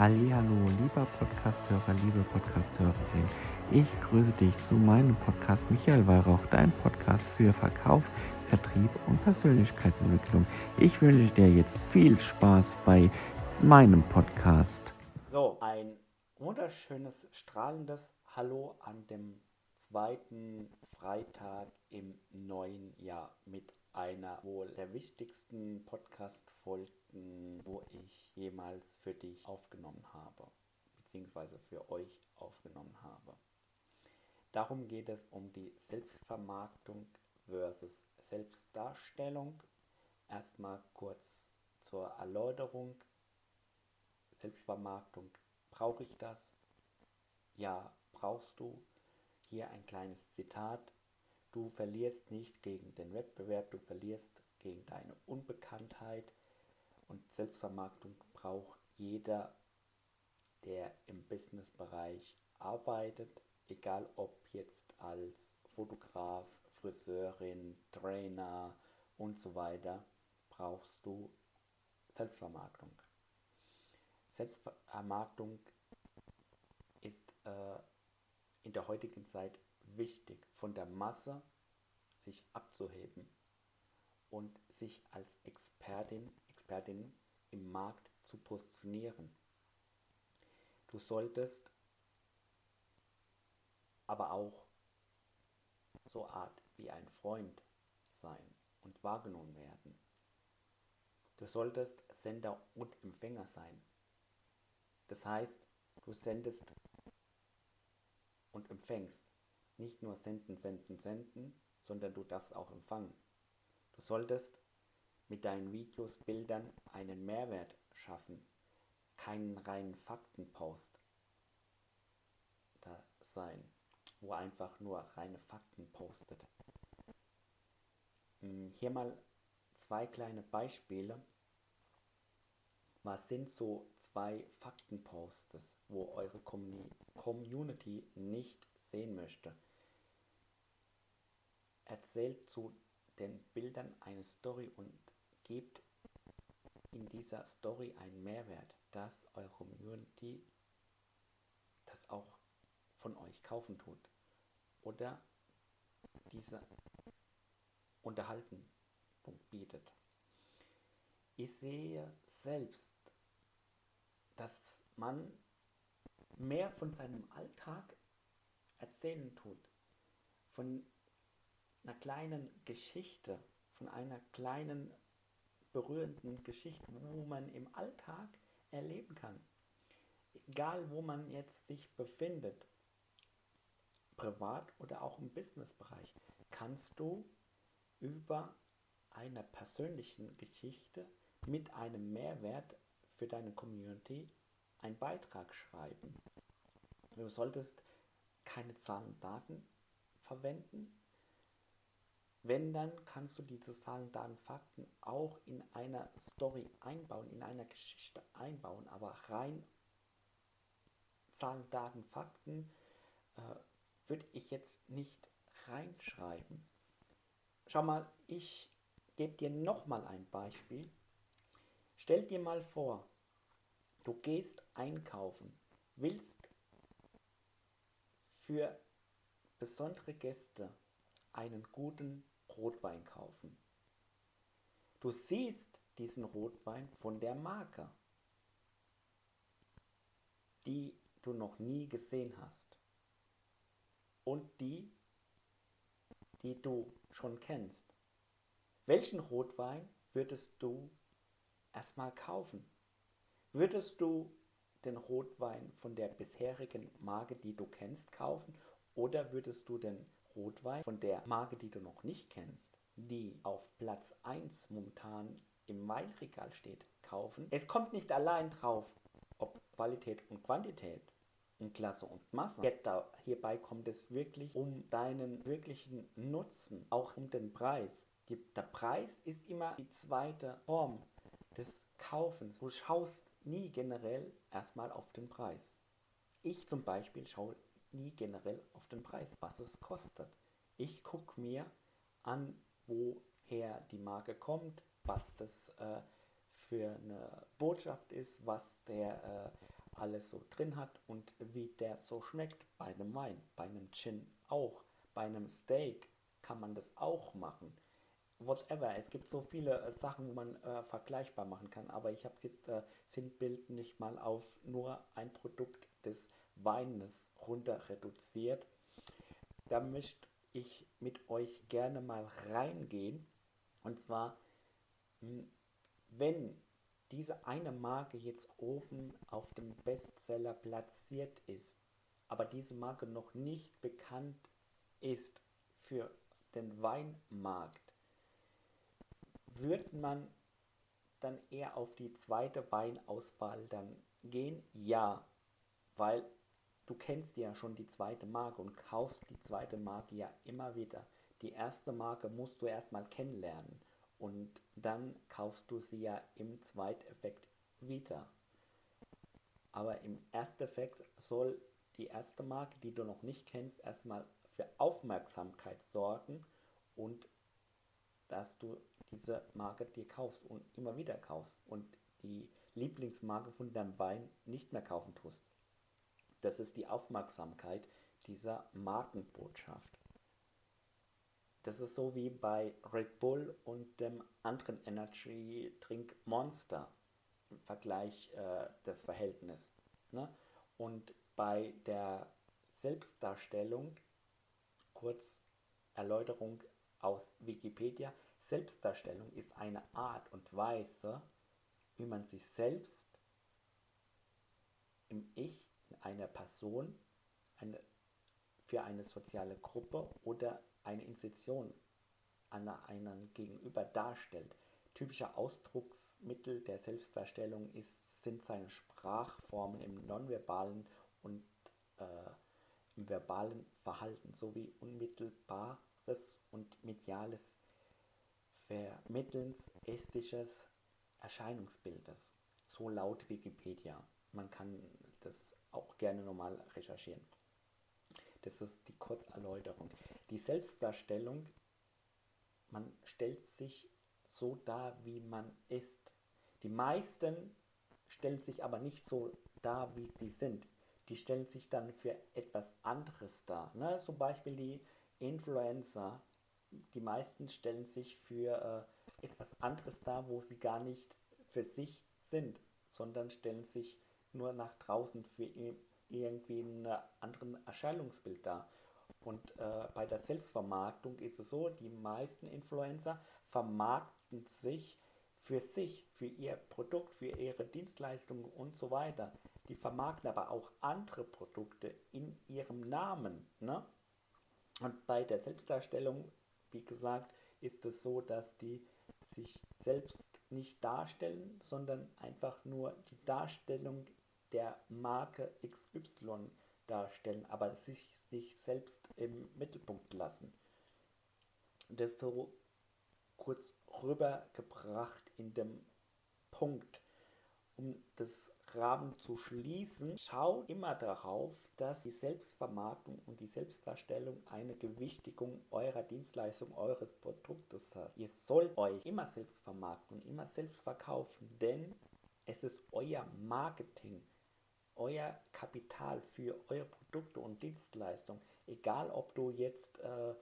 Hallo, lieber Podcasthörer, liebe Podcasthörerin. Ich grüße dich zu meinem Podcast Michael Weihrauch, dein Podcast für Verkauf, Vertrieb und Persönlichkeitsentwicklung. Ich wünsche dir jetzt viel Spaß bei meinem Podcast. So, ein wunderschönes, strahlendes Hallo an dem zweiten Freitag im neuen Jahr mit einer wohl der wichtigsten Podcast-Folgen, wo ich jemals für dich aufgenommen habe, beziehungsweise für euch aufgenommen habe. Darum geht es um die Selbstvermarktung versus Selbstdarstellung. Erstmal kurz zur Erläuterung. Selbstvermarktung, brauche ich das? Ja, brauchst du. Hier ein kleines Zitat. Du verlierst nicht gegen den Wettbewerb, du verlierst gegen deine Unbekanntheit. Und Selbstvermarktung braucht jeder, der im Businessbereich arbeitet, egal ob jetzt als Fotograf, Friseurin, Trainer und so weiter, brauchst du Selbstvermarktung. Selbstvermarktung ist äh, in der heutigen Zeit wichtig, von der Masse sich abzuheben und sich als Expertin, Expertin im Markt zu positionieren. Du solltest aber auch so Art wie ein Freund sein und wahrgenommen werden. Du solltest Sender und Empfänger sein. Das heißt, du sendest und empfängst. Nicht nur senden, senden, senden, sondern du darfst auch empfangen. Du solltest mit deinen Videos, Bildern einen Mehrwert schaffen, keinen reinen Faktenpost da sein, wo einfach nur reine Fakten postet. Hm, hier mal zwei kleine Beispiele. Was sind so zwei Faktenpostes, wo eure Community nicht sehen möchte? Erzählt zu den Bildern eine Story und gebt in dieser Story einen Mehrwert, dass eure Community das auch von euch kaufen tut oder diese Unterhaltung bietet. Ich sehe selbst, dass man mehr von seinem Alltag erzählen tut, von einer kleinen Geschichte, von einer kleinen berührenden Geschichte, wo man im Alltag erleben kann. Egal wo man jetzt sich befindet, privat oder auch im Businessbereich, kannst du über einer persönlichen Geschichte mit einem Mehrwert für deine Community einen Beitrag schreiben. Du solltest keine Zahlen und Daten verwenden, wenn, dann kannst du diese Zahlen, Daten, Fakten auch in einer Story einbauen, in einer Geschichte einbauen, aber rein Zahlen, Daten, Fakten äh, würde ich jetzt nicht reinschreiben. Schau mal, ich gebe dir nochmal ein Beispiel. Stell dir mal vor, du gehst einkaufen, willst für besondere Gäste einen guten Rotwein kaufen. Du siehst diesen Rotwein von der Marke, die du noch nie gesehen hast und die, die du schon kennst. Welchen Rotwein würdest du erstmal kaufen? Würdest du den Rotwein von der bisherigen Marke, die du kennst, kaufen oder würdest du den Rotwein von der Marke, die du noch nicht kennst, die auf Platz 1 momentan im Weinregal steht, kaufen. Es kommt nicht allein drauf, ob Qualität und Quantität und Klasse und Masse. Hierbei kommt es wirklich um deinen wirklichen Nutzen, auch um den Preis. Der Preis ist immer die zweite Form des Kaufens. Du schaust nie generell erstmal auf den Preis. Ich zum Beispiel schaue nie generell auf den Preis, was es kostet. Ich gucke mir an, woher die Marke kommt, was das äh, für eine Botschaft ist, was der äh, alles so drin hat und wie der so schmeckt bei einem Wein, bei einem Gin auch, bei einem Steak kann man das auch machen. Whatever, es gibt so viele äh, Sachen, wo man äh, vergleichbar machen kann, aber ich habe jetzt äh, Sinnbild nicht mal auf nur ein Produkt des Weines runter reduziert. Da möchte ich mit euch gerne mal reingehen. Und zwar, hm, wenn diese eine Marke jetzt oben auf dem Bestseller platziert ist, aber diese Marke noch nicht bekannt ist für den Weinmarkt, wird man dann eher auf die zweite Weinauswahl dann gehen? Ja, weil du kennst ja schon die zweite Marke und kaufst die zweite Marke ja immer wieder. Die erste Marke musst du erstmal kennenlernen und dann kaufst du sie ja im Zweiteffekt wieder. Aber im Ersteffekt soll die erste Marke, die du noch nicht kennst, erstmal für Aufmerksamkeit sorgen und dass du diese Marke dir kaufst und immer wieder kaufst und die Lieblingsmarke von deinem Wein nicht mehr kaufen tust. Das ist die Aufmerksamkeit dieser Markenbotschaft. Das ist so wie bei Red Bull und dem anderen Energy Drink Monster im Vergleich äh, des Verhältnis. Ne? Und bei der Selbstdarstellung, kurz Erläuterung aus Wikipedia, Selbstdarstellung ist eine Art und Weise, wie man sich selbst im Ich, einer Person, eine, für eine soziale Gruppe oder eine Institution an einem Gegenüber darstellt. Typische Ausdrucksmittel der Selbstdarstellung ist, sind seine Sprachformen im nonverbalen und äh, im verbalen Verhalten sowie unmittelbares und mediales Vermittelns ästhetisches Erscheinungsbildes. So laut Wikipedia. Man kann auch gerne nochmal recherchieren. Das ist die Kurzerläuterung. Die Selbstdarstellung, man stellt sich so dar, wie man ist. Die meisten stellen sich aber nicht so dar, wie sie sind. Die stellen sich dann für etwas anderes dar. Ne? Zum Beispiel die Influencer. Die meisten stellen sich für äh, etwas anderes dar, wo sie gar nicht für sich sind, sondern stellen sich nur nach draußen für irgendwie ein anderes Erscheinungsbild dar. Und äh, bei der Selbstvermarktung ist es so, die meisten Influencer vermarkten sich für sich, für ihr Produkt, für ihre Dienstleistungen und so weiter. Die vermarkten aber auch andere Produkte in ihrem Namen. Ne? Und bei der Selbstdarstellung, wie gesagt, ist es so, dass die sich selbst nicht darstellen, sondern einfach nur die Darstellung der Marke XY darstellen, aber sich, sich selbst im Mittelpunkt lassen. Das so kurz rübergebracht in dem Punkt, um das Rahmen zu schließen, schaut immer darauf, dass die Selbstvermarktung und die Selbstdarstellung eine Gewichtigung eurer Dienstleistung, eures Produktes hat. Ihr sollt euch immer selbst vermarkten und immer selbst verkaufen, denn es ist euer Marketing euer Kapital für eure Produkte und Dienstleistungen, egal ob du jetzt äh,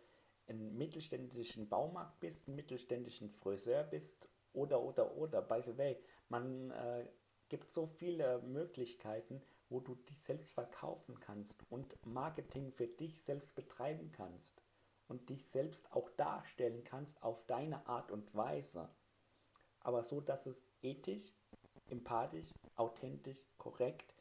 ein mittelständischen Baumarkt bist, ein mittelständischen Friseur bist oder oder oder. By the way, man äh, gibt so viele Möglichkeiten, wo du dich selbst verkaufen kannst und Marketing für dich selbst betreiben kannst und dich selbst auch darstellen kannst auf deine Art und Weise. Aber so, dass es ethisch, empathisch, authentisch, korrekt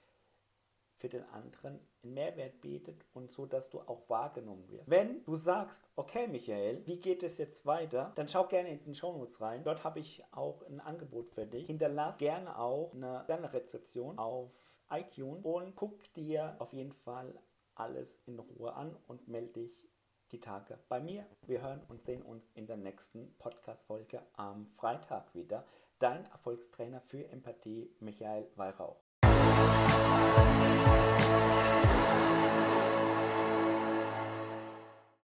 für den anderen einen Mehrwert bietet und so, dass du auch wahrgenommen wirst. Wenn du sagst, okay Michael, wie geht es jetzt weiter, dann schau gerne in den Shownotes rein. Dort habe ich auch ein Angebot für dich. Hinterlass gerne auch eine, eine Rezeption auf iTunes und guck dir auf jeden Fall alles in Ruhe an und melde dich die Tage bei mir. Wir hören und sehen uns in der nächsten Podcast-Folge am Freitag wieder. Dein Erfolgstrainer für Empathie, Michael Weihrauch.